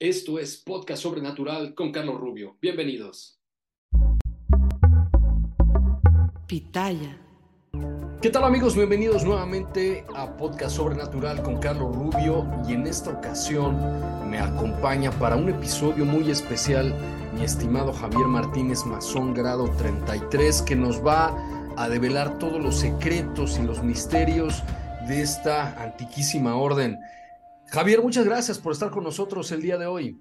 Esto es Podcast Sobrenatural con Carlos Rubio. Bienvenidos. Pitaya. ¿Qué tal amigos? Bienvenidos nuevamente a Podcast Sobrenatural con Carlos Rubio y en esta ocasión me acompaña para un episodio muy especial mi estimado Javier Martínez Mazón Grado 33 que nos va a develar todos los secretos y los misterios de esta antiquísima orden. Javier, muchas gracias por estar con nosotros el día de hoy.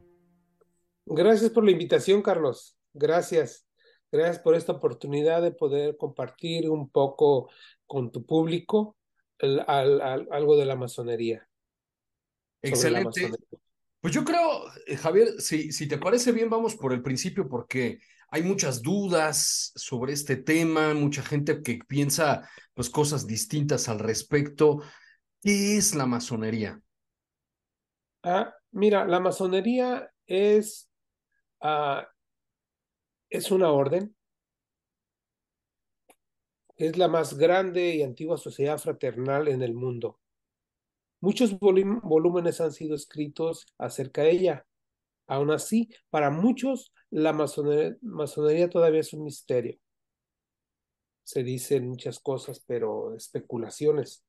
Gracias por la invitación, Carlos. Gracias. Gracias por esta oportunidad de poder compartir un poco con tu público el, al, al, algo de la masonería. Excelente. La masonería. Pues yo creo, eh, Javier, si, si te parece bien, vamos por el principio porque hay muchas dudas sobre este tema, mucha gente que piensa pues cosas distintas al respecto. ¿Qué es la masonería? Ah, mira, la masonería es, ah, es una orden, es la más grande y antigua sociedad fraternal en el mundo. Muchos volúmenes han sido escritos acerca de ella. Aún así, para muchos, la masonería, todavía es un misterio. Se dicen muchas cosas, pero especulaciones.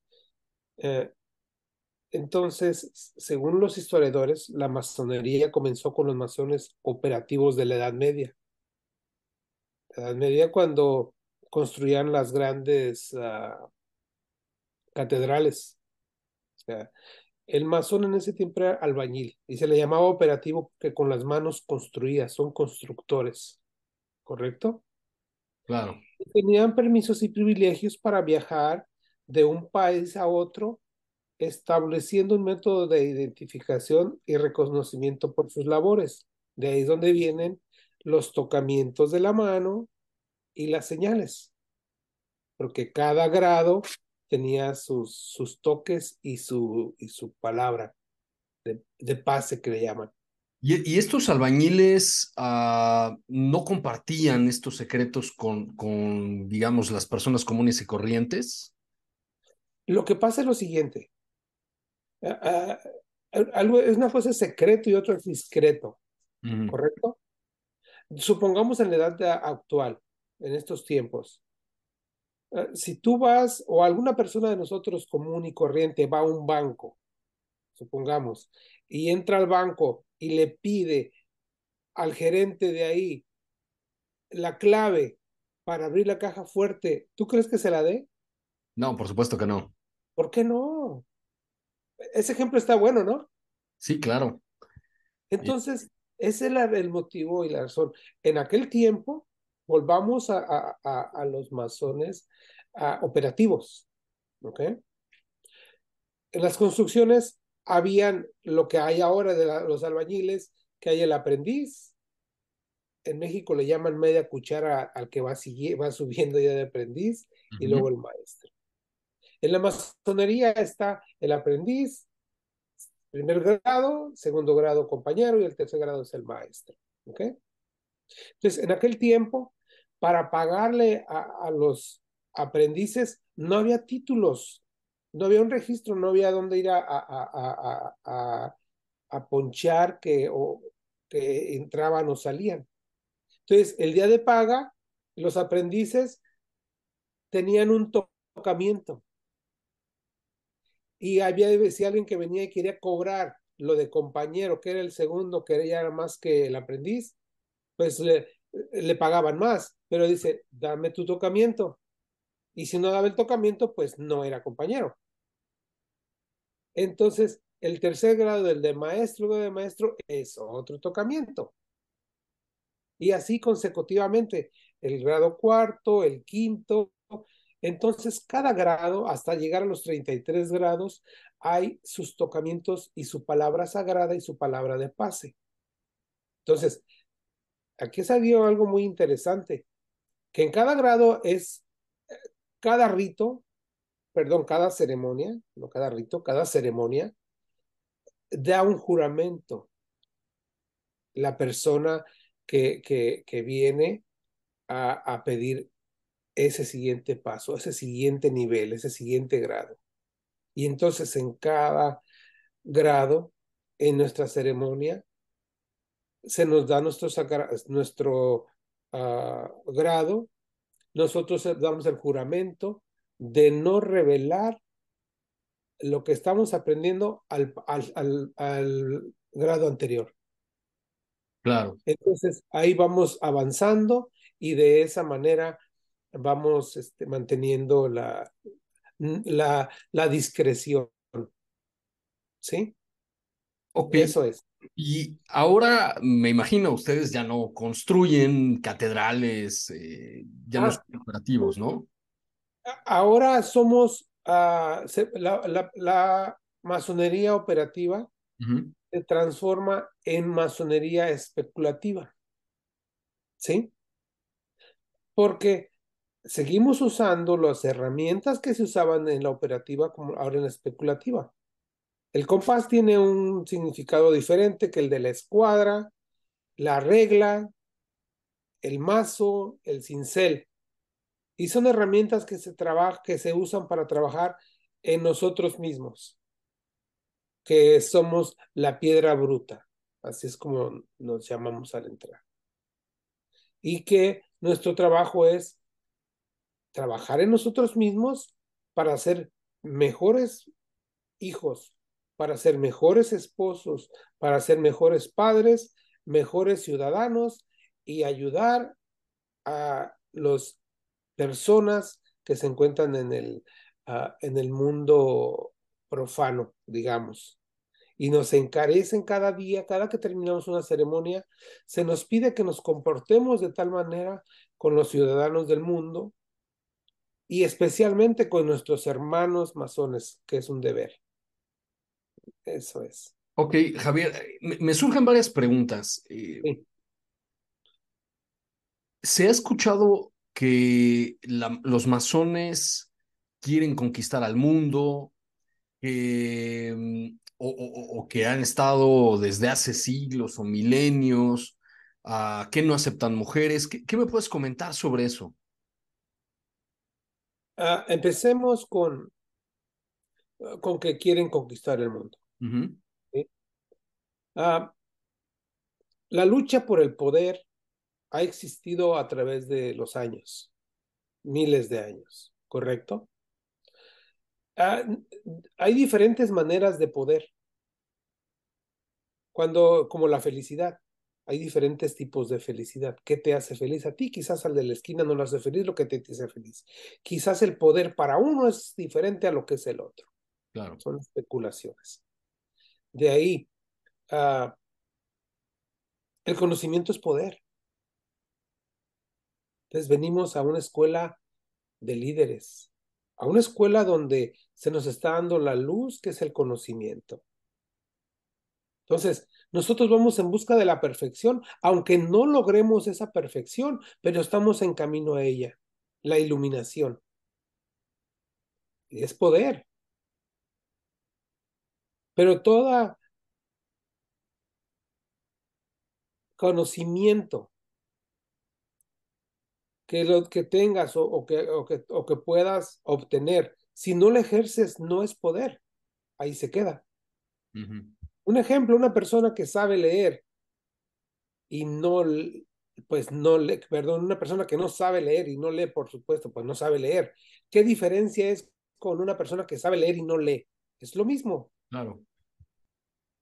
Eh, entonces, según los historiadores, la masonería comenzó con los masones operativos de la Edad Media. La Edad Media cuando construían las grandes uh, catedrales. O sea, el masón en ese tiempo era albañil y se le llamaba operativo porque con las manos construía, son constructores. ¿Correcto? Claro. Tenían permisos y privilegios para viajar de un país a otro estableciendo un método de identificación y reconocimiento por sus labores. De ahí es donde vienen los tocamientos de la mano y las señales, porque cada grado tenía sus, sus toques y su, y su palabra de, de pase que le llaman. Y, y estos albañiles uh, no compartían estos secretos con, con, digamos, las personas comunes y corrientes. Lo que pasa es lo siguiente, algo, es una cosa secreto y otra es discreto, uh -huh. ¿correcto? Supongamos en la edad actual, en estos tiempos, uh, si tú vas o alguna persona de nosotros común y corriente va a un banco, supongamos, y entra al banco y le pide al gerente de ahí la clave para abrir la caja fuerte, ¿tú crees que se la dé? No, por supuesto que no. ¿Por qué no? Ese ejemplo está bueno, ¿no? Sí, claro. Entonces, ese era el motivo y la razón. En aquel tiempo, volvamos a, a, a, a los masones operativos, ¿ok? En las construcciones habían lo que hay ahora de la, los albañiles, que hay el aprendiz. En México le llaman media cuchara al que va, va subiendo ya de aprendiz uh -huh. y luego el maestro. En la masonería está el aprendiz, primer grado, segundo grado compañero y el tercer grado es el maestro. Entonces, en aquel tiempo, para pagarle a, los aprendices, no había títulos, no había un registro, no había dónde ir a, ponchar que, que entraban o salían. Entonces, el día de paga, los aprendices tenían un tocamiento y había si alguien que venía y quería cobrar lo de compañero, que era el segundo, que era más que el aprendiz, pues le, pagaban más, pero dice, dame tu tocamiento. Y si no daba el tocamiento, pues no era compañero. Entonces, el tercer grado del de maestro de maestro es otro tocamiento. Y así consecutivamente, el grado cuarto, el quinto. Entonces, cada grado, hasta llegar a los 33 grados, hay sus tocamientos y su palabra sagrada y su palabra de pase. Entonces, aquí salió algo muy interesante, que en cada grado es, eh, cada rito, perdón, cada ceremonia, no cada rito, cada ceremonia, da un juramento. La persona que, que, que viene a, a pedir ese siguiente paso, ese siguiente nivel, ese siguiente grado. Y entonces en cada grado, en nuestra ceremonia, se nos da nuestro, nuestro uh, grado, nosotros damos el juramento de no revelar lo que estamos aprendiendo al, al, al, al grado anterior. Claro. Entonces ahí vamos avanzando y de esa manera vamos este, manteniendo la, la, la discreción. ¿Sí? Ok. Eso es. Y ahora me imagino ustedes ya no construyen catedrales, eh, ya no Ah. son operativos, ¿no? Ahora somos ah, se- la, la, la masonería operativa se transforma en masonería especulativa. ¿Sí? Porque seguimos usando las herramientas que se usaban en la operativa como ahora en la especulativa. El compás tiene un significado diferente que el de la escuadra, la regla, el mazo, el cincel. Y son herramientas que se trabaja, que se usan para trabajar en nosotros mismos, que somos la piedra bruta. Así es como nos llamamos al entrar. Y que nuestro trabajo es trabajar en nosotros mismos para ser mejores hijos, para ser mejores esposos, para ser mejores padres, mejores ciudadanos y ayudar a las personas que se encuentran en el, uh, en el mundo profano, digamos. Y nos encarecen cada día, cada que terminamos una ceremonia, se nos pide que nos comportemos de tal manera con los ciudadanos del mundo y especialmente con nuestros hermanos masones, que es un deber. Eso es. Ok, Javier, me, me surgen varias preguntas. Eh, Sí. ¿Se ha escuchado que la- los masones quieren conquistar al mundo, o, o- o que han estado desde hace siglos o milenios, ah, que no aceptan mujeres? ¿Qué, qué me puedes comentar sobre eso? Ah, empecemos con, con que quieren conquistar el mundo. Ah, la lucha por el poder ha existido a través de los años, miles de años, ¿correcto? Ah, hay diferentes maneras de poder. Cuando, como la felicidad, hay diferentes tipos de felicidad. ¿Qué te hace feliz a ti? Quizás al de la esquina no lo hace feliz lo que te, hace feliz. Quizás el poder para uno es diferente a lo que es el otro. claro. Son especulaciones. De ahí, ah, el conocimiento es poder. Entonces venimos a una escuela de líderes, a una escuela donde se nos está dando la luz, que es el conocimiento. Entonces, nosotros vamos en busca de la perfección, aunque no logremos esa perfección, pero estamos en camino a ella, la iluminación. Es poder. Pero toda conocimiento que lo que tengas o, que, o, que, o que puedas obtener, si no lo ejerces, no es poder. Ahí se queda. Un ejemplo, una persona que sabe leer y no, pues no lee, perdón, una persona que no sabe leer y no lee, por supuesto, pues no sabe leer. ¿Qué diferencia es con una persona que sabe leer y no lee? Es lo mismo. Claro.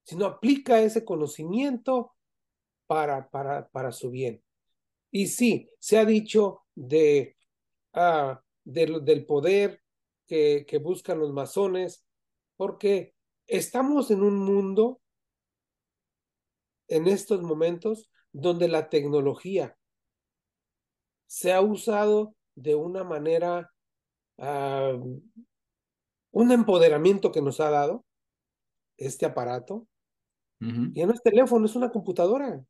sino aplica ese conocimiento para, para, para su bien. Y sí, se ha dicho de, uh, del poder que, que buscan los masones, porque estamos en un mundo en estos momentos donde la tecnología se ha usado de una manera, uh, un empoderamiento que nos ha dado este aparato. Uh -huh. Ya no es teléfono, es una computadora.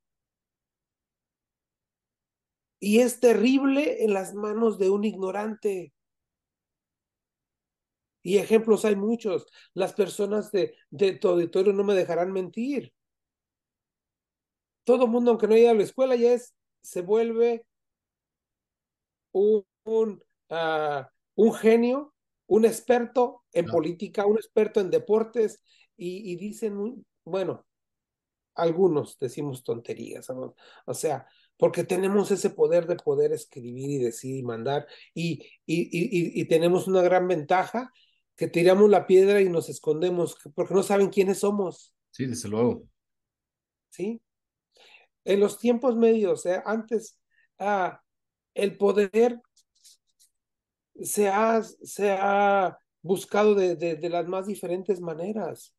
Y es terrible en las manos de un ignorante. Y ejemplos hay muchos. Las personas de, de tu auditorio no me dejarán mentir. Todo mundo, aunque no haya a la escuela, ya es, se vuelve un, un, uh, un genio, un experto en no. política, un experto en deportes, y, y, dicen, bueno, algunos decimos tonterías, o sea, porque tenemos ese poder de poder escribir y decir y mandar, y, y, y tenemos una gran ventaja que tiramos la piedra y nos escondemos porque no saben quiénes somos. Sí, desde luego. Sí. En los tiempos medios, eh, antes, ah, el poder se ha, se ha buscado de, de, de, las más diferentes maneras,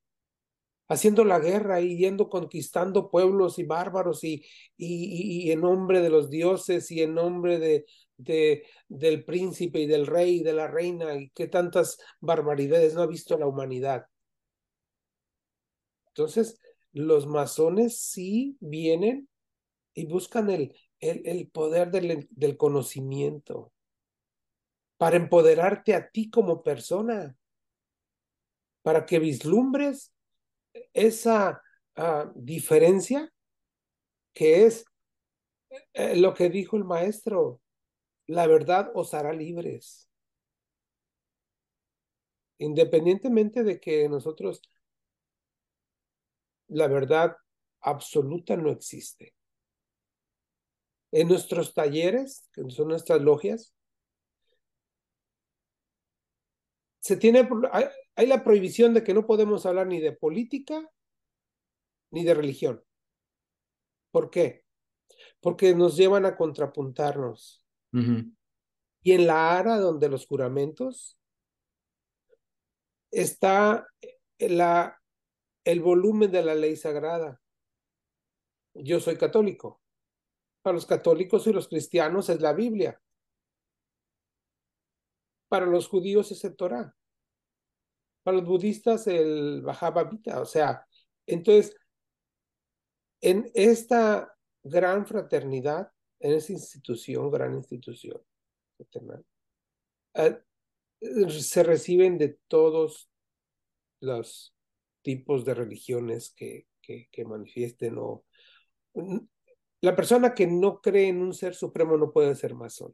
haciendo la guerra y yendo conquistando pueblos y bárbaros y, y, y en nombre de los dioses y en nombre de, de, del príncipe y del rey y de la reina y qué tantas barbaridades no ha visto la humanidad. Entonces, los masones sí vienen y buscan el, el, el poder del, del, conocimiento para empoderarte a ti como persona, para que vislumbres esa uh, diferencia que es eh, lo que dijo el maestro, la verdad os hará libres. Independientemente de que nosotros la verdad absoluta no existe. En nuestros talleres, que son nuestras logias, se tiene, hay, la prohibición de que no podemos hablar ni de política ni de religión. ¿Por qué? Porque nos llevan a contrapuntarnos. Uh -huh. Y en la ara donde los juramentos está la, el volumen de la ley sagrada. Yo soy católico. Para los católicos y los cristianos es la Biblia. Para los judíos es el Torah. Para los budistas el Bhagavad O sea, entonces, en esta gran fraternidad, en esa institución, gran institución, eh, se reciben de todos los tipos de religiones que, que, manifiesten o la persona que no cree en un ser supremo no puede ser masón.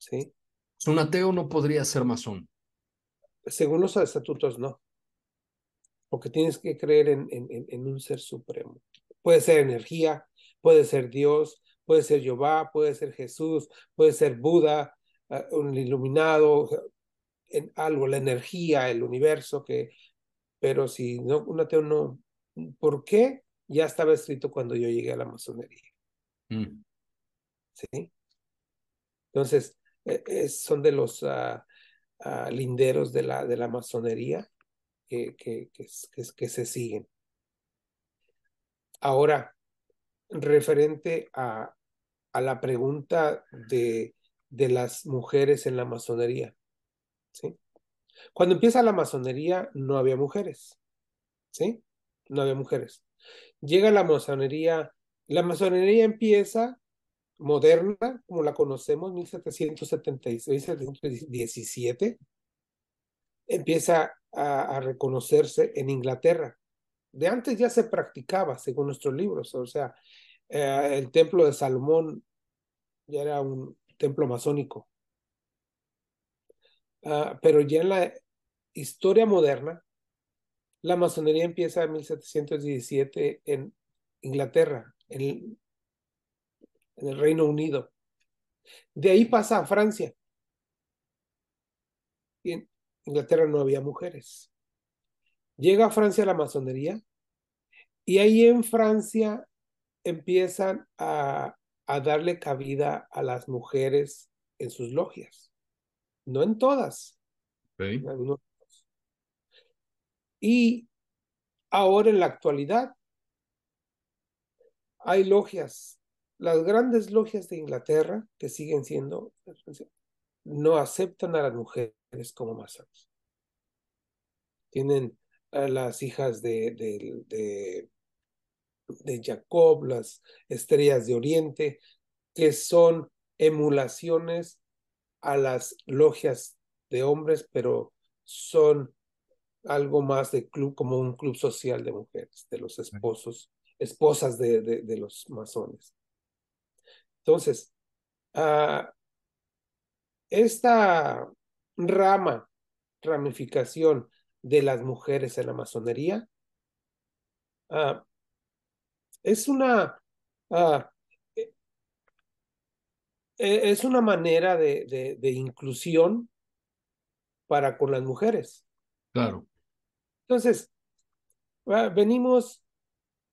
¿Sí? Un ateo no podría ser masón. Según los estatutos, no. Porque tienes que creer en, en, en, un ser supremo. Puede ser energía, puede ser Dios, puede ser Jehová, puede ser Jesús, puede ser Buda, uh, un iluminado, en algo, la energía, el universo, que, pero si no, un ateo no. ¿Por qué? Ya estaba escrito cuando yo llegué a la masonería. Mm. ¿Sí? Entonces, es, son de los uh, linderos de la, de la masonería que, que, que, que, se siguen. Ahora, referente a, a la pregunta de, de las mujeres en la masonería. ¿sí? Cuando empieza la masonería no había mujeres. ¿sí? No había mujeres. Llega la masonería, la masonería empieza moderna, como la conocemos, 1776, 1717, empieza a, reconocerse en Inglaterra. De antes ya se practicaba, según nuestros libros, o sea, eh, el templo de Salomón ya era un templo masónico. Uh, pero ya en la historia moderna, la masonería empieza en 1717 en Inglaterra, en, en el Reino Unido. De ahí pasa a Francia. Y en Inglaterra no había mujeres. Llega a Francia la masonería y ahí en Francia empiezan a, a darle cabida a las mujeres en sus logias. No en todas. Okay. En algunos. Y ahora en la actualidad hay logias las grandes logias de Inglaterra, que siguen siendo, no aceptan a las mujeres como masones. Tienen a las hijas de, de, de, de Jacob, las estrellas de Oriente, que son emulaciones a las logias de hombres, pero son algo más de club, como un club social de mujeres, de los esposos, esposas de, de, de los masones. Entonces, uh, esta rama, ramificación de las mujeres en la masonería, uh, es una uh, es una manera de, de, de, inclusión para con las mujeres. Claro. Entonces, venimos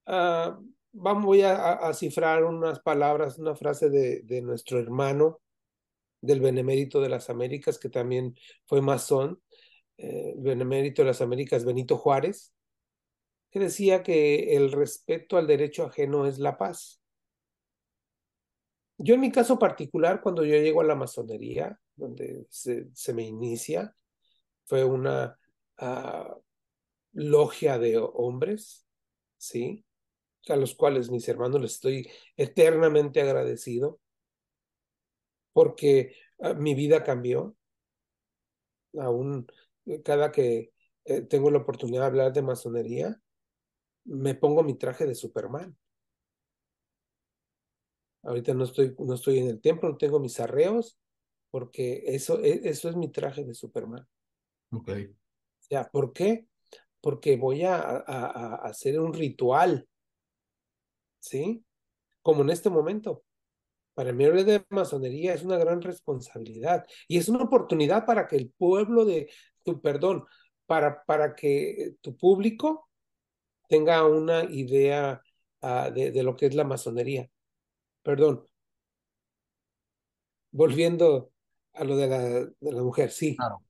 a vamos, voy a, cifrar unas palabras, una frase de, nuestro hermano del Benemérito de las Américas, que también fue masón, eh, Benemérito de las Américas, Benito Juárez, que decía que el respeto al derecho ajeno es la paz. Yo en mi caso particular, cuando yo llego a la masonería, donde se, me inicia, fue una uh, logia de hombres, ¿sí? A los cuales mis hermanos les estoy eternamente agradecido, porque uh, mi vida cambió. Aún eh, cada que eh, tengo la oportunidad de hablar de masonería, me pongo mi traje de Superman. Ahorita no estoy, no estoy en el templo, no tengo mis arreos, porque eso, e, eso es mi traje de Superman. Ok. Ya, ¿por qué? Porque voy a, a, a hacer un ritual ¿sí? Como en este momento. Para mí hablar de masonería es una gran responsabilidad y es una oportunidad para que el pueblo de tu perdón, para, para que tu público tenga una idea uh, de, de, lo que es la masonería. Perdón. Volviendo a lo de la, de la mujer, sí. Claro.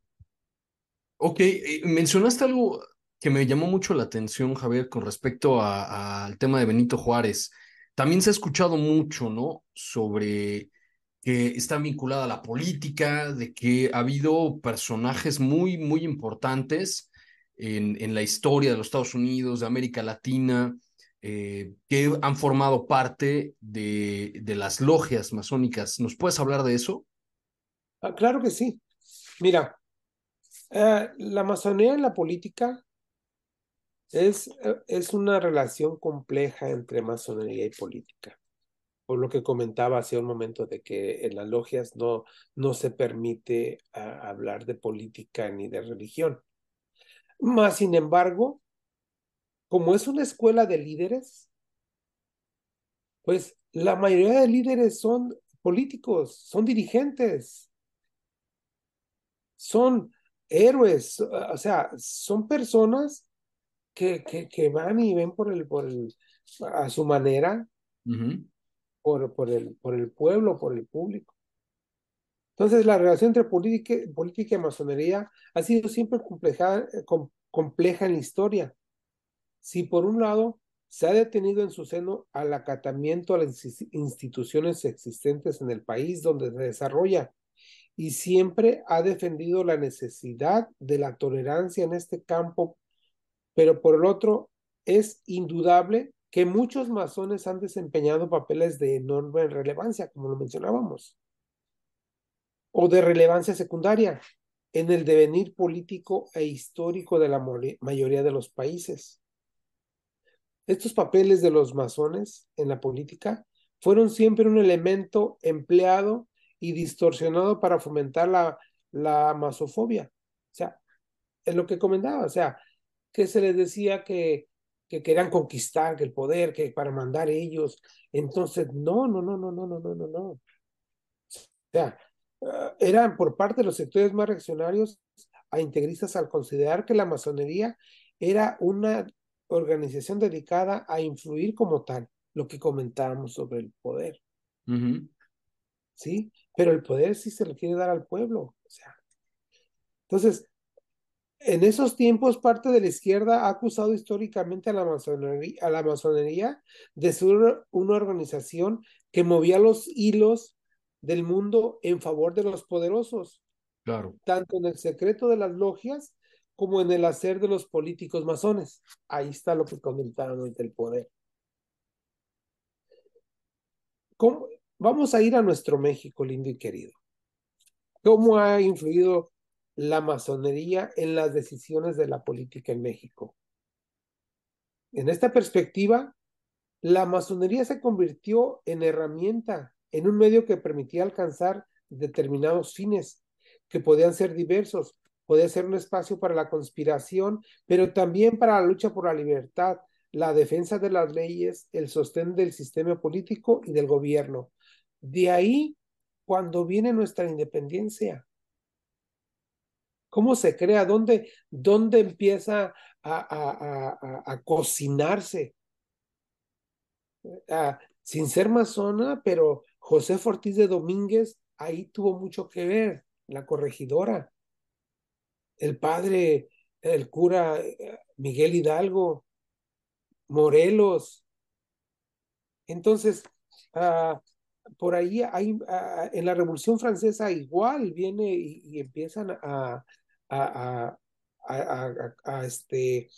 Ok, eh, mencionaste algo que me llamó mucho la atención, Javier, con respecto al tema de Benito Juárez. También se ha escuchado mucho, ¿no? Sobre que está vinculada a la política, de que ha habido personajes muy, muy importantes en, en la historia de los Estados Unidos, de América Latina, eh, que han formado parte de, de, las logias masónicas. ¿Nos puedes hablar de eso? Ah, claro que sí. Mira, uh, la masonería en la política es, eh, es una relación compleja entre masonería y política. Por lo que comentaba hace un momento de que en las logias no, no se permite hablar de política ni de religión. Más sin embargo, como es una escuela de líderes, pues la mayoría de líderes son políticos, son dirigentes, son héroes, o sea, son personas que, que, que, van y ven por el, por el, a su manera, uh -huh. por, por, el, por el pueblo, por el público. Entonces, la relación entre política, política y masonería ha sido siempre compleja, com, compleja en la historia. Si por un lado se ha detenido en su seno al acatamiento a las instituciones existentes en el país donde se desarrolla y siempre ha defendido la necesidad de la tolerancia en este campo pero por el otro, es indudable que muchos masones han desempeñado papeles de enorme relevancia, como lo mencionábamos, o de relevancia secundaria. en el devenir político e histórico de la mayoría de los países. Estos papeles de los masones en la política fueron siempre un elemento empleado y distorsionado para fomentar la, la masofobia. O sea, es lo que comentaba, o sea, que se les decía que, que querían conquistar que el poder, que para mandar ellos. Entonces, no, no, no, no, no, no, no, no, no. O sea, ah, eran por parte de los sectores más reaccionarios a integristas al considerar que la masonería era una organización dedicada a influir como tal, lo que comentábamos sobre el poder. ¿Sí? Pero el poder sí se le quiere dar al pueblo. O sea. Entonces, en esos tiempos, parte de la izquierda ha acusado históricamente a la masonería, a la masonería de ser una organización que movía los hilos del mundo en favor de los poderosos. Claro. Tanto en el secreto de las logias como en el hacer de los políticos masones. Ahí está lo que comentaron del poder. ¿Cómo? Vamos a ir a nuestro México lindo y querido. ¿Cómo ha influido la masonería en las decisiones de la política en México? En esta perspectiva, la masonería se convirtió en herramienta, en un medio que permitía alcanzar determinados fines, que podían ser diversos, puede ser un espacio para la conspiración, pero también para la lucha por la libertad, la defensa de las leyes, el sostén del sistema político y del gobierno. De ahí, cuando viene nuestra independencia, ¿cómo se crea? ¿Dónde, dónde empieza a, cocinarse? Ah, sin ser masona, pero José Ortiz de Domínguez ahí tuvo mucho que ver, la corregidora el padre, el cura eh, Miguel Hidalgo, Morelos. Entonces, ah, por ahí hay, ah, en la Revolución Francesa igual viene y, empiezan a, a, a, este,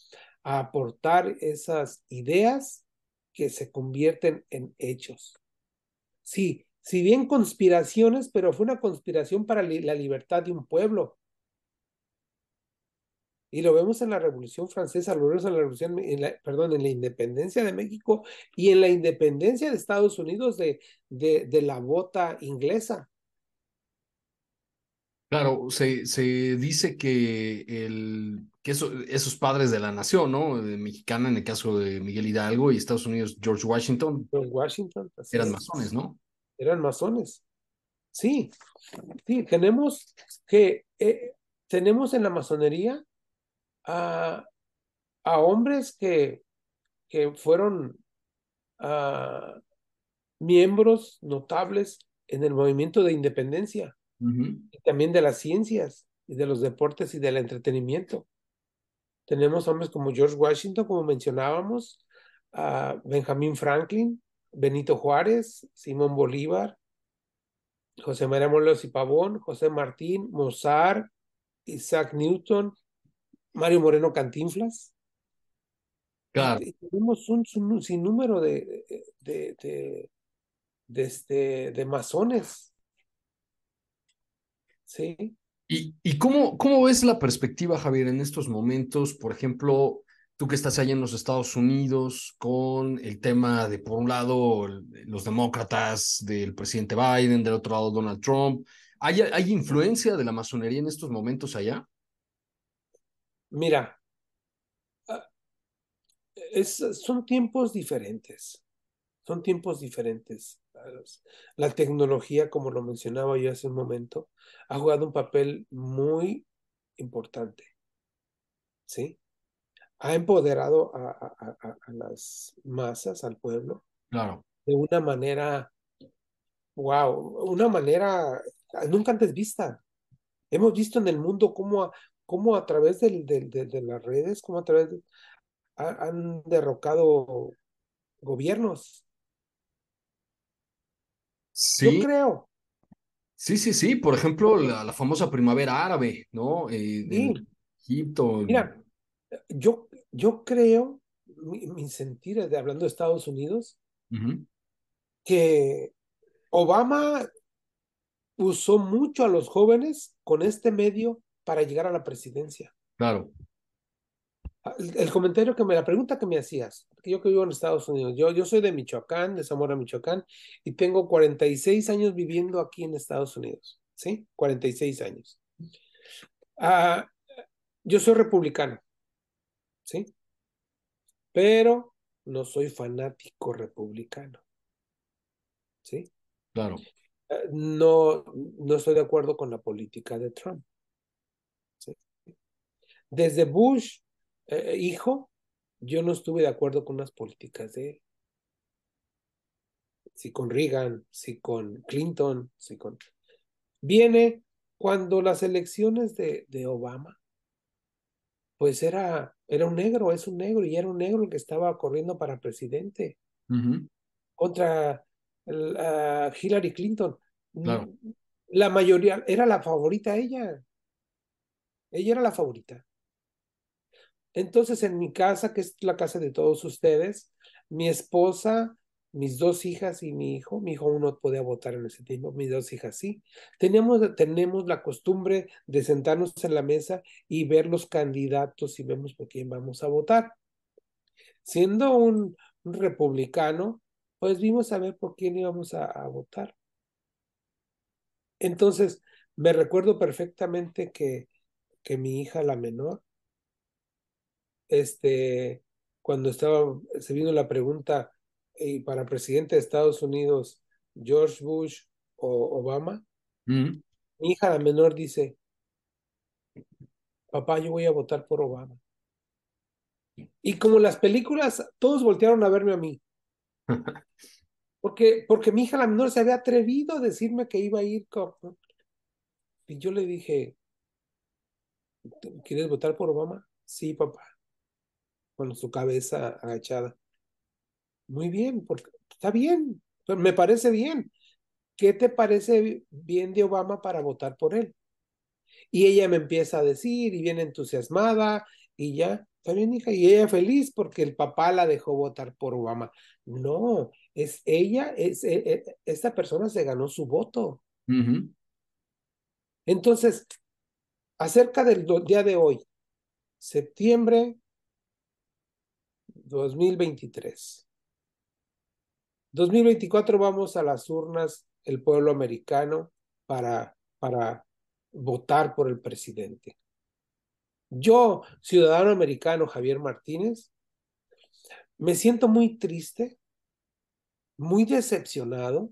a aportar esas ideas que se convierten en hechos. Sí, si bien conspiraciones, pero fue una conspiración para la libertad de un pueblo. Y lo vemos en la Revolución Francesa, lo vemos en la Revolución, perdón, en la independencia de México y en la independencia de Estados Unidos de, de, de la bota inglesa. Claro, se, se dice que, el, que esos padres de la nación, ¿no? De mexicana, en el caso de Miguel Hidalgo y Estados Unidos, George Washington. George Washington. Eran masones, ¿no? Eran masones. Sí, sí, tenemos que, eh, tenemos en la masonería a, hombres que, que fueron miembros notables en el movimiento de independencia y también de las ciencias y de los deportes y del entretenimiento. Tenemos hombres como George Washington, como mencionábamos, a Benjamin Franklin, Benito Juárez, Simón Bolívar, José María Morelos y Pavón, José Martín, Mozart, Isaac Newton, Mario Moreno Cantinflas. Claro. tenemos un, sinnúmero de, de, de, de, este, de masones. Sí. ¿Y, y cómo, cómo ves la perspectiva, Javier, en estos momentos? Por ejemplo, tú que estás allá en los Estados Unidos con el tema de, por un lado, los demócratas, del presidente Biden, del otro lado, Donald Trump. ¿Hay, ¿Hay influencia de la masonería en estos momentos allá? Mira, ah, son tiempos diferentes, son tiempos diferentes. La tecnología, como lo mencionaba yo hace un momento, ha jugado un papel muy importante. ¿Sí? Ha empoderado a, las masas, al pueblo, claro. de una manera, wow, una manera nunca antes vista. Hemos visto en el mundo cómo, cómo a través del, de las redes, cómo a través de, han derrocado gobiernos. Sí. Yo creo. Sí, sí, sí. Por ejemplo, la, famosa primavera árabe, ¿no? Eh, Egipto. Mira, yo, yo creo, mi, sentir, de, hablando de Estados Unidos, que Obama usó mucho a los jóvenes con este medio para llegar a la presidencia. Claro. Ah, el, comentario que me, la pregunta que me hacías, que yo que vivo en Estados Unidos, yo, yo soy de Michoacán, de Zamora, Michoacán, y tengo 46 años viviendo aquí en Estados Unidos, ¿sí? 46 años. Uh, yo soy republicano, ¿sí? Pero no soy fanático republicano, ¿sí? Claro. Uh, no, no estoy de acuerdo con la política de Trump. ¿sí? Desde Bush eh, hijo, yo no estuve de acuerdo con las políticas de él. Si con Reagan, si con Clinton, si con... Viene cuando las elecciones de, de Obama, pues era, era un negro, es un negro, y era un negro el que estaba corriendo para presidente contra Hillary Clinton. La mayoría, era la favorita ella. Ella era la favorita. Entonces, en mi casa, que es la casa de todos ustedes, mi esposa, mis dos hijas y mi hijo, mi hijo uno podía votar en ese tiempo, mis dos hijas sí, tenemos, tenemos la costumbre de sentarnos en la mesa y ver los candidatos y vemos por quién vamos a votar. Siendo un, republicano, pues vimos a ver por quién íbamos a, a votar. Entonces, me recuerdo perfectamente que, que mi hija, la menor, este, cuando estaba, se vino la pregunta y para presidente de Estados Unidos, George Bush o Obama, mi hija la menor dice, papá, yo voy a votar por Obama. Y como las películas, todos voltearon a verme a mí. Porque, porque mi hija la menor se había atrevido a decirme que iba a ir con... Y yo le dije, ¿quieres votar por Obama? Sí, papá con su cabeza agachada. Muy bien, porque está bien, me parece bien. ¿Qué te parece bien de Obama para votar por él? Y ella me empieza a decir y viene entusiasmada y ya, está bien, hija, y ella feliz porque el papá la dejó votar por Obama. No, es ella, es, e, e, esta persona se ganó su voto. Entonces, acerca del día de hoy, septiembre 2023. 2024 vamos a las urnas el pueblo americano para, para votar por el presidente. Yo, ciudadano americano Javier Martínez, me siento muy triste, muy decepcionado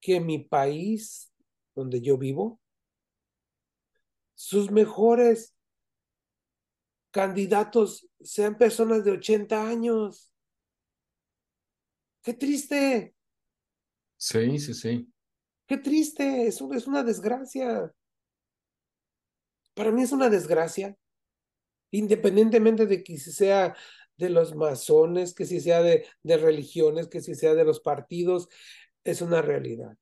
que mi país donde yo vivo, sus mejores candidatos sean personas de 80 años. Qué triste. Sí, sí, sí. Qué triste, es, es una desgracia. Para mí es una desgracia, independientemente de que si sea de los masones, que si sea de, de religiones, que si sea de los partidos, es una realidad.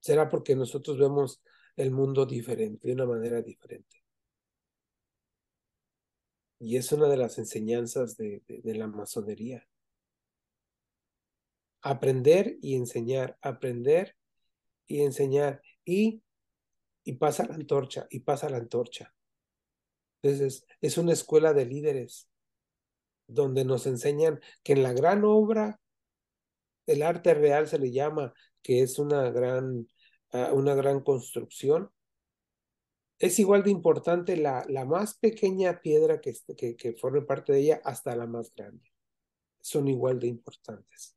Será porque nosotros vemos el mundo diferente, de una manera diferente. Y es una de las enseñanzas de, la masonería. Aprender y enseñar, aprender y enseñar. Y, y pasa la antorcha, y pasa la antorcha. Entonces, es una escuela de líderes donde nos enseñan que en la gran obra, el arte real se le llama, que es una gran, ah, una gran construcción, es igual de importante la, la más pequeña piedra que, que, que forme parte de ella hasta la más grande. Son igual de importantes.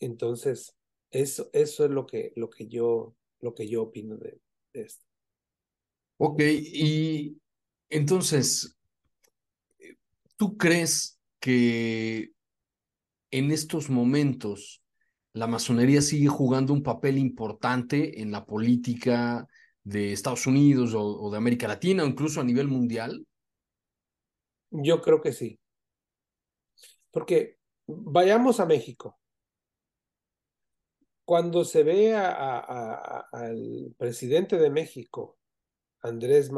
Entonces, eso, eso es lo que, lo que yo, lo que yo opino de, de esto. Ok, y entonces, ¿tú crees que en estos momentos la masonería sigue jugando un papel importante en la política de Estados Unidos o, de América Latina o incluso a nivel mundial? Yo creo que sí. Porque vayamos a México. Cuando se ve al presidente de México, Andrés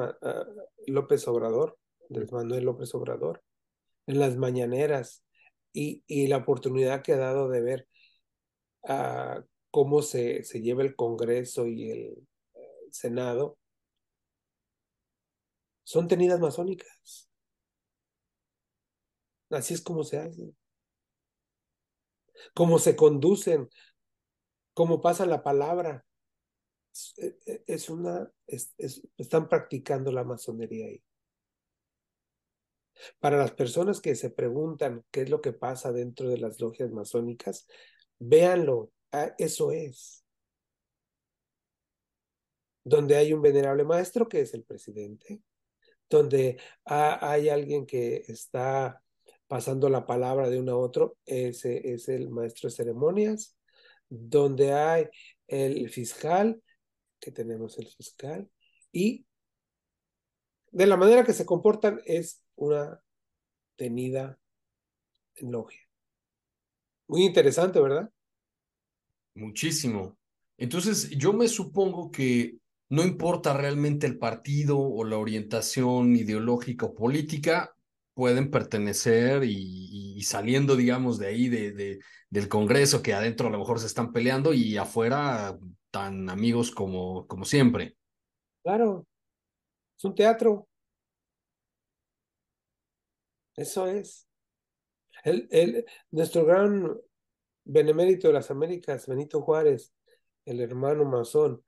López Obrador, Andrés Manuel López Obrador, en las mañaneras y, y la oportunidad que ha dado de ver cómo se, se lleva el Congreso y el, Senado, son tenidas masónicas. Así es como se hace. Cómo se conducen, cómo pasa la palabra. Es e, una, están practicando la masonería ahí. Para las personas que se preguntan qué es lo que pasa dentro de las logias masónicas, véanlo, ah, eso es. Donde hay un venerable maestro que es el presidente, donde hay alguien que está pasando la palabra de uno a otro, ese es el maestro de ceremonias, donde hay el fiscal, que tenemos el fiscal, y de la manera que se comportan es una tenida en logia. Muy interesante, ¿verdad? Muchísimo. Entonces, yo me supongo que no importa realmente el partido o la orientación ideológica o política, pueden pertenecer y, saliendo, digamos, de ahí, de, de, del Congreso, que adentro a lo mejor se están peleando y afuera tan amigos como, como siempre. Claro, es un teatro. Eso es. El, el, nuestro gran benemérito de las Américas, Benito Juárez, el hermano masón,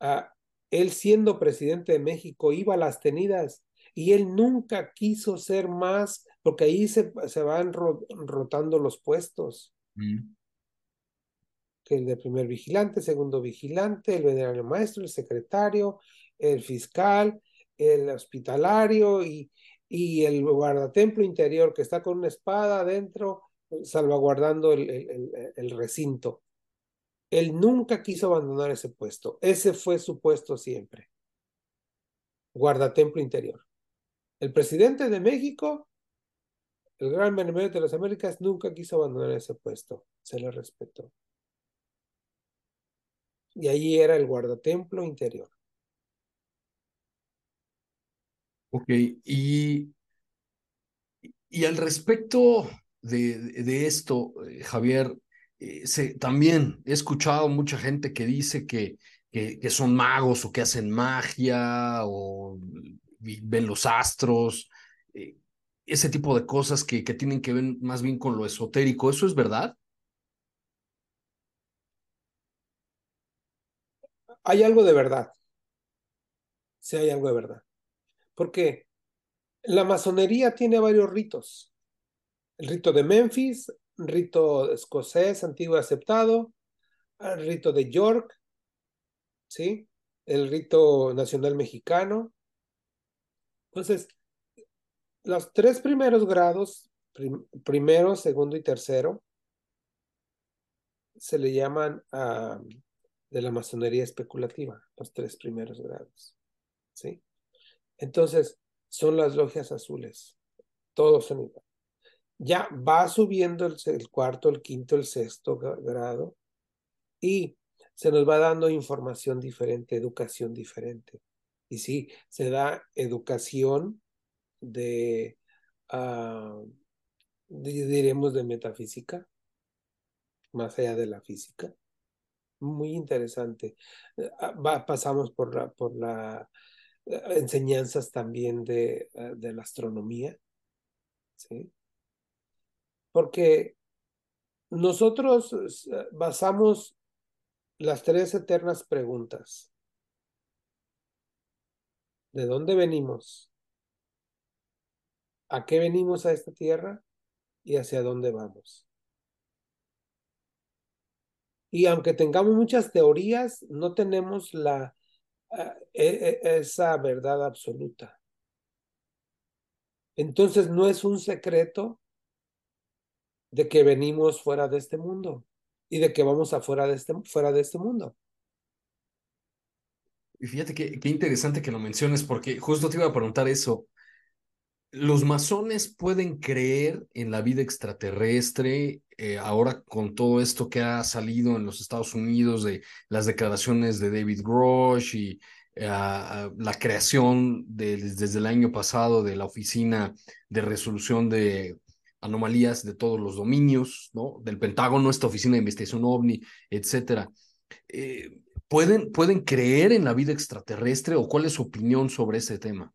ah, él siendo presidente de México iba a las tenidas y él nunca quiso ser más, porque ahí se, se van rotando los puestos. Mm. Que el de primer vigilante, segundo vigilante, el venerable maestro, el secretario, el fiscal, el hospitalario y, y el guardatemplo interior que está con una espada adentro salvaguardando el, el, recinto. Él nunca quiso abandonar ese puesto. Ese fue su puesto siempre. Guardatemplo interior. El presidente de México, el gran benemérito de las Américas, nunca quiso abandonar ese puesto. Se le respetó. Y allí era el guardatemplo interior. Ok, y, y al respecto de, de esto, eh, Javier, eh, también he escuchado mucha gente que dice que, que, que son magos o que hacen magia o ven los astros, eh, ese tipo de cosas que, que tienen que ver más bien con lo esotérico. ¿Eso es verdad? Hay algo de verdad. Sí, hay algo de verdad. Porque la masonería tiene varios ritos. El rito de Memphis, rito escocés antiguo aceptado, el rito de York, ¿sí? El rito nacional mexicano, entonces, los tres primeros grados, primero, segundo y tercero, se le llaman de la masonería especulativa, los tres primeros grados. ¿Sí? Entonces, son las logias azules. Todos son igual. Ya va subiendo el, cuarto, el quinto, el sexto grado y se nos va dando información diferente, educación diferente. Y sí, se da educación de, uh, diremos, de metafísica, más allá de la física. Muy interesante. Eh, ah, pasamos por la, por la enseñanzas también de, eh, de la astronomía. ¿sí? Porque nosotros basamos las tres eternas preguntas ¿De dónde venimos? ¿A qué venimos a esta tierra? ¿Y hacia dónde vamos? Y aunque tengamos muchas teorías, no tenemos la, esa verdad absoluta. Entonces no es un secreto de que venimos fuera de este mundo y de que vamos afuera de este, fuera de este mundo. Y fíjate qué, qué interesante que lo menciones, porque justo te iba a preguntar eso. ¿Los masones pueden creer en la vida extraterrestre eh, ahora con todo esto que ha salido en los Estados Unidos de las declaraciones de David Grosh y eh, la creación desde el año pasado de la Oficina de Resolución de Anomalías de todos los dominios, ¿no? Del Pentágono, esta Oficina de Investigación OVNI, etcétera. eh, ¿pueden, ¿pueden creer en la vida extraterrestre o cuál es su opinión sobre ese tema?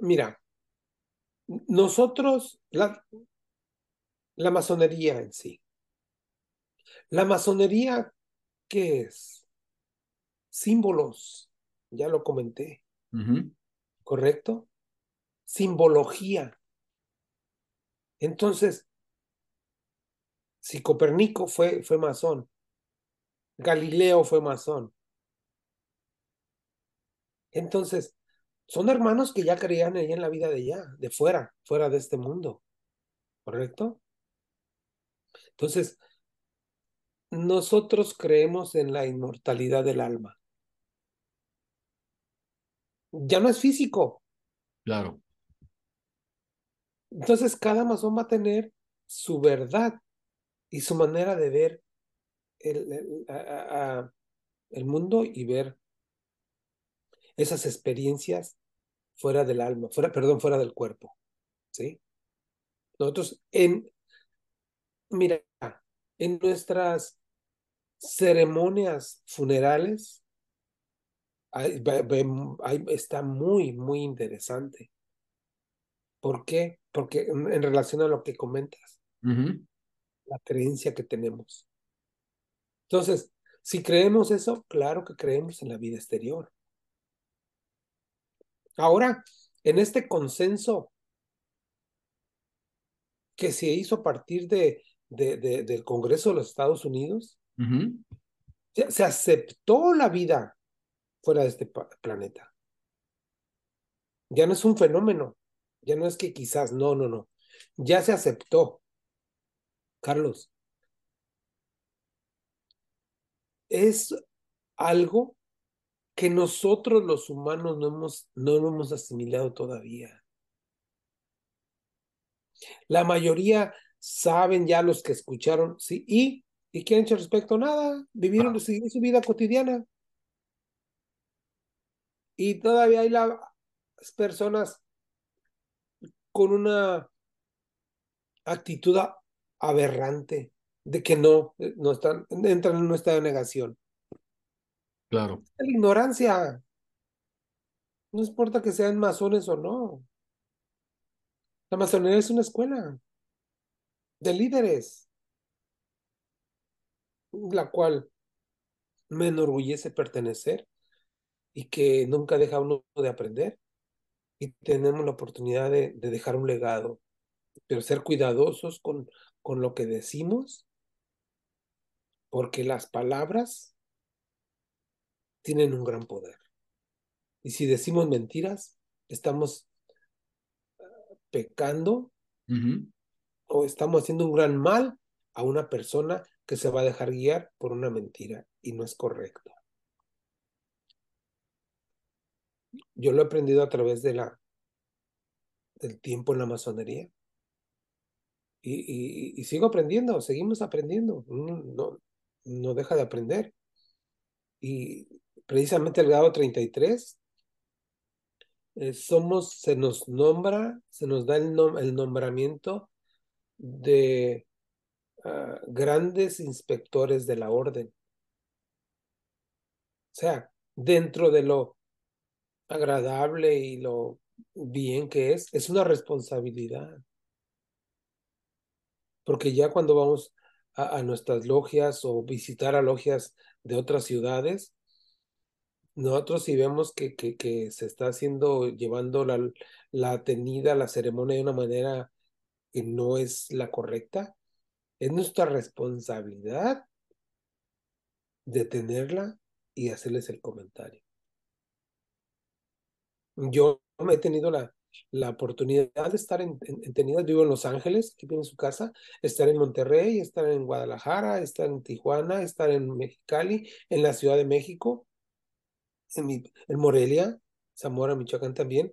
Mira, nosotros, la, la masonería en sí. La masonería, ¿qué es? Símbolos, ya lo comenté, ¿correcto? Simbología. Entonces, si Copérnico fue, fue masón, Galileo fue masón. Entonces, son hermanos que ya creían en la vida de allá, de fuera, fuera de este mundo. ¿Correcto? Entonces, nosotros creemos en la inmortalidad del alma. Ya no es físico. Claro. Entonces, cada masón va a tener su verdad y su manera de ver el, el mundo y ver esas experiencias fuera del alma, fuera, perdón, fuera del cuerpo. ¿Sí? Nosotros en, mira, en nuestras ceremonias funerales, ahí, está muy, muy interesante. ¿Por qué? Porque en, relación a lo que comentas, la creencia que tenemos. Entonces, si creemos eso, claro que creemos en la vida exterior. Ahora, en este consenso que se hizo a partir de, del Congreso de los Estados Unidos, se, aceptó la vida fuera de este planeta. Ya no es un fenómeno, ya no es que quizás, no, no, no, ya se aceptó. Carlos, es algo que nosotros los humanos no hemos, no lo hemos asimilado todavía. La mayoría saben ya los que escucharon, sí, y, ¿y qué han respecto? Nada, vivieron ah. su vida cotidiana. Y todavía hay las personas con una actitud aberrante de que no, no están, entran en de negación. Claro. La ignorancia. No importa que sean masones o no. La masonería es una escuela de líderes, la cual me enorgullece pertenecer y que nunca deja uno de aprender. Y tenemos la oportunidad de, de dejar un legado, pero ser cuidadosos con lo que decimos, porque las palabras tienen un gran poder. Y si decimos mentiras, estamos ah, pecando o estamos haciendo un gran mal a una persona que se va a dejar guiar por una mentira y no es correcto. Yo lo he aprendido a través de la del tiempo en la masonería. Y, y, sigo aprendiendo, seguimos aprendiendo, no, no deja de aprender. Y precisamente el grado 33, eh, somos, se nos nombra, se nos da el, el nombramiento de ah, grandes inspectores de la orden. O sea, dentro de lo agradable y lo bien que es, es una responsabilidad. Porque ya cuando vamos a, a nuestras logias o visitar a logias de otras ciudades, nosotros si vemos que, que, que se está haciendo, llevando la, la tenida, la ceremonia de una manera que no es la correcta, es nuestra responsabilidad detenerla y hacerles el comentario. Yo me he tenido la, la oportunidad de estar en, en, tenidas, vivo en Los Ángeles, aquí tiene su casa, estar en Monterrey, estar en Guadalajara, estar en Tijuana, estar en Mexicali, en la Ciudad de México, en, mi, en Morelia, Zamora, Michoacán también.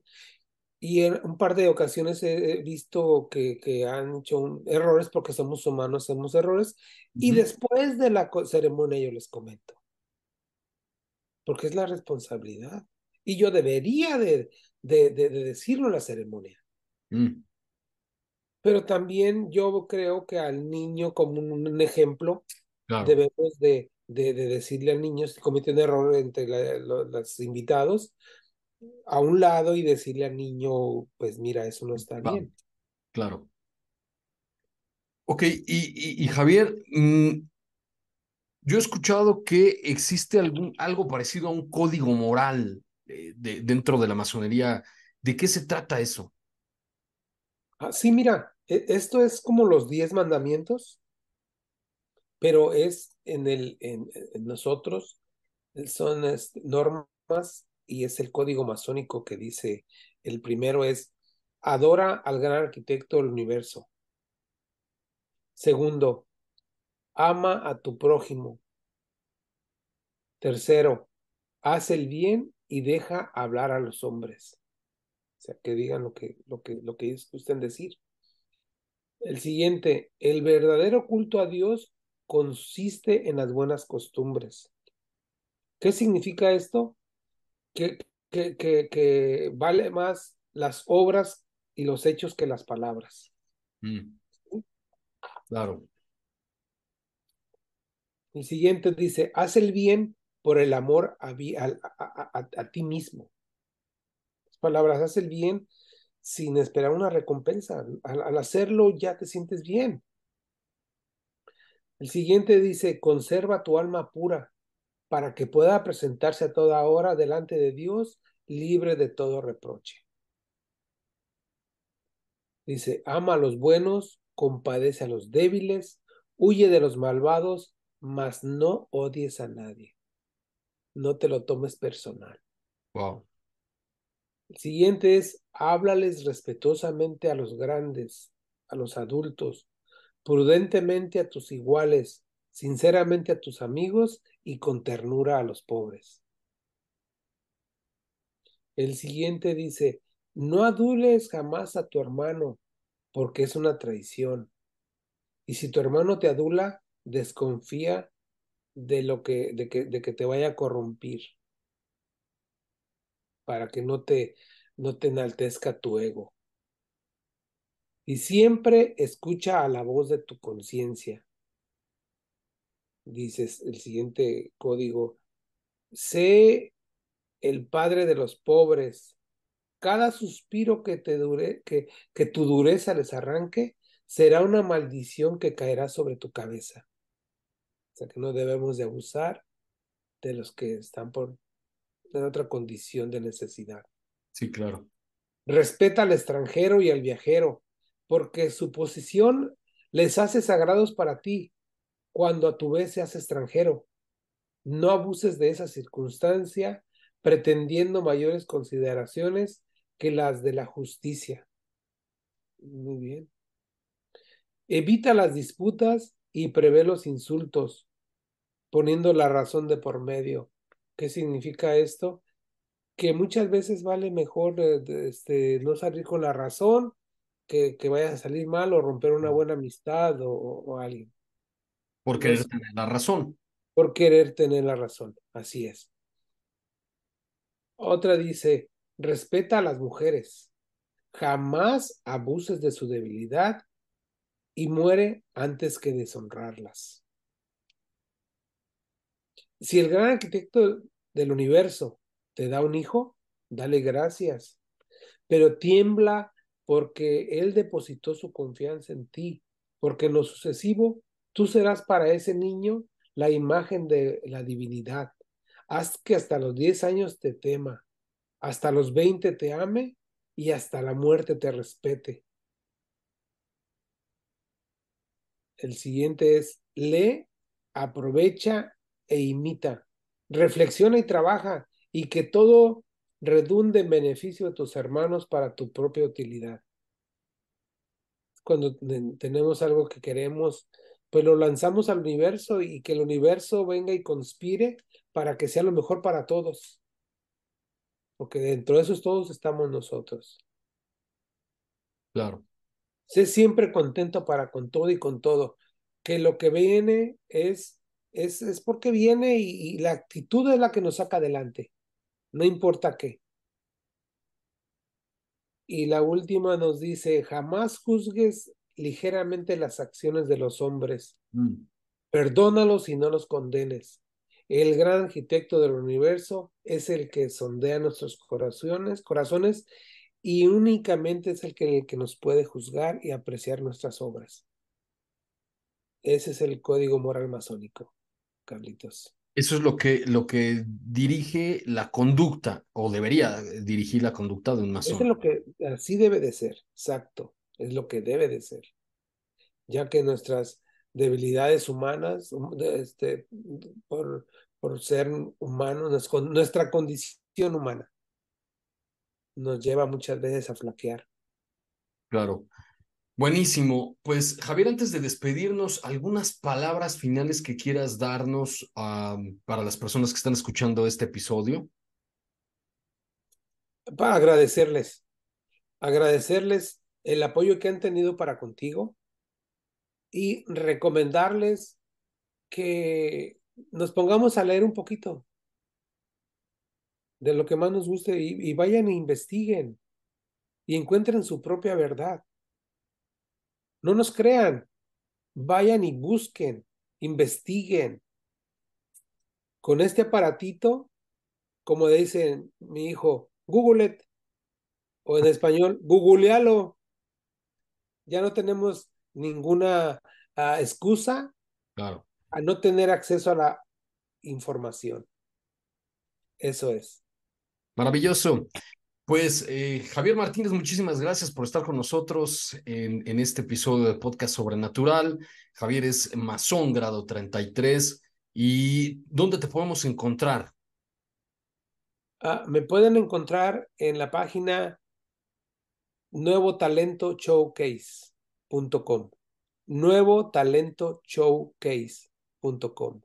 Y en un par de ocasiones he visto que, que han hecho errores porque somos humanos, hacemos errores. Y después de la ceremonia yo les comento. Porque es la responsabilidad. Y yo debería de, de, de, decirlo en la ceremonia. Mm. Pero también yo creo que al niño, como un, ejemplo, debemos de, de, decirle al niño si comete un error entre los invitados, a un lado y decirle al niño, pues mira, eso no está bien. Claro. Ok, y, y, Javier, mm, yo he escuchado que existe algún, algo parecido a un código moral eh, de, dentro de la masonería. ¿De qué se trata eso? Ah, sí, mira, e, esto es como los diez mandamientos, pero es en, el, en, nosotros, son este, normas y es el código masónico que dice, el primero es, adora al gran arquitecto del universo. Segundo, ama a tu prójimo. Tercero, haz el bien y deja hablar a los hombres. O sea, que digan lo que, lo que, lo que gusten decir. El siguiente, el verdadero culto a Dios consiste en las buenas costumbres. ¿Qué significa esto? que, que, que, vale más las obras y los hechos que las palabras. Mm. Claro. El siguiente dice, haz el bien por el amor a, a, a, ti mismo. Las palabras, haz el bien sin esperar una recompensa. al hacerlo ya te sientes bien. El siguiente dice, conserva tu alma pura para que pueda presentarse a toda hora delante de Dios libre de todo reproche. Dice, ama a los buenos, compadece a los débiles, huye de los malvados, mas no odies a nadie. No te lo tomes personal. Wow. El siguiente es, háblales respetuosamente a los grandes, a los adultos, prudentemente a tus iguales, sinceramente a tus amigos y con ternura a los pobres. El siguiente dice, no adules jamás a tu hermano, porque es una traición. Y si tu hermano te adula, desconfía de lo que, de que, te vaya a corrompir, para que no te, no te enaltezca tu ego. Y siempre escucha a la voz de tu conciencia dices el siguiente código, sé el padre de los pobres. Cada suspiro que te dure, que, que tu dureza les arranque, será una maldición que caerá sobre tu cabeza. O sea que no debemos de abusar de los que están por en otra condición de necesidad. Sí, claro. Respeta al extranjero y al viajero, porque su posición les hace sagrados para ti, cuando a tu vez seas extranjero. No abuses de esa circunstancia pretendiendo mayores consideraciones que las de la justicia. Muy bien. Evita las disputas y prevé los insultos, poniendo la razón de por medio. ¿Qué significa esto? Que muchas veces vale mejor eh, este, no salir con la razón que, que vayas a salir mal o romper una buena amistad o alguien. Por querer tener la razón. Por querer tener la razón, así es. Otra dice, respeta a las mujeres, jamás abuses de su debilidad y muere antes que deshonrarlas. Si el gran arquitecto del universo te da un hijo, dale gracias, pero tiembla porque él depositó su confianza en ti, porque en lo sucesivo Tú serás para ese niño la imagen de la divinidad. Haz que hasta los 10 años te tema, hasta los 20 te ame y hasta la muerte te respete. El siguiente es lee, aprovecha e imita. Reflexiona y trabaja y que todo redunde en beneficio de tus hermanos para tu propia utilidad. Cuando tenemos algo que queremos, pues lo lanzamos al universo y que el universo venga y conspire para que sea lo mejor para todos. Porque dentro de esos todos estamos nosotros. Claro. Sé siempre contento para con todo y con todo. Que lo que viene es, es, es porque viene y, y la actitud es la que nos saca adelante. No importa qué. Y la última nos dice, jamás juzgues ligeramente las acciones de los hombres. Mm. Perdónalos y no los condenes. El gran arquitecto del universo es el que sondea nuestros corazones, corazones y únicamente es el que, el que nos puede juzgar y apreciar nuestras obras. Ese es el código moral masónico, Carlitos. Eso es lo que, lo que dirige la conducta, o debería dirigir la conducta de un masón. Eso es lo que así debe de ser, exacto, es lo que debe de ser. Ya que nuestras debilidades humanas, este, por, por ser humanos, nuestra condición humana nos lleva muchas veces a flaquear. Claro. Buenísimo. Pues Javier, antes de despedirnos, algunas palabras finales que quieras darnos para las personas que están escuchando este episodio. Para agradecerles, agradecerles el apoyo que han tenido para contigo y recomendarles que nos pongamos a leer un poquito de lo que más nos guste y, y vayan e investiguen y encuentren su propia verdad. No nos crean. Vayan y busquen, investiguen. Con este aparatito, como dice mi hijo, Google it. O en español, googlealo. Ya no tenemos ninguna uh, excusa claro. a no tener acceso a la información. Eso es. Maravilloso. Pues eh, Javier Martínez, muchísimas gracias por estar con nosotros en, este episodio de Podcast Sobrenatural. Javier es masón grado 33. ¿Y dónde te podemos encontrar? Ah, me pueden encontrar en la página nuevotalentoshowcase.com. Nuevotalentoshowcase.com.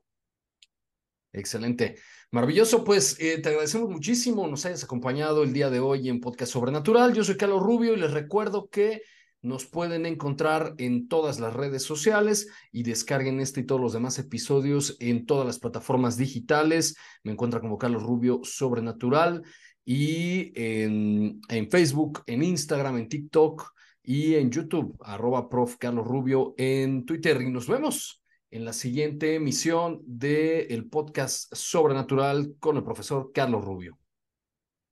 Excelente. Maravilloso, pues eh, te agradecemos muchísimo nos hayas acompañado el día de hoy en Podcast Sobrenatural. Yo soy Carlos Rubio y les recuerdo que nos pueden encontrar en todas las redes sociales y descarguen este y todos los demás episodios en todas las plataformas digitales. Me encuentra como Carlos Rubio Sobrenatural y en, en Facebook, en Instagram, en TikTok y en YouTube, arroba prof Carlos Rubio en Twitter. Y nos vemos en la siguiente emisión del el podcast Sobrenatural con el profesor Carlos Rubio.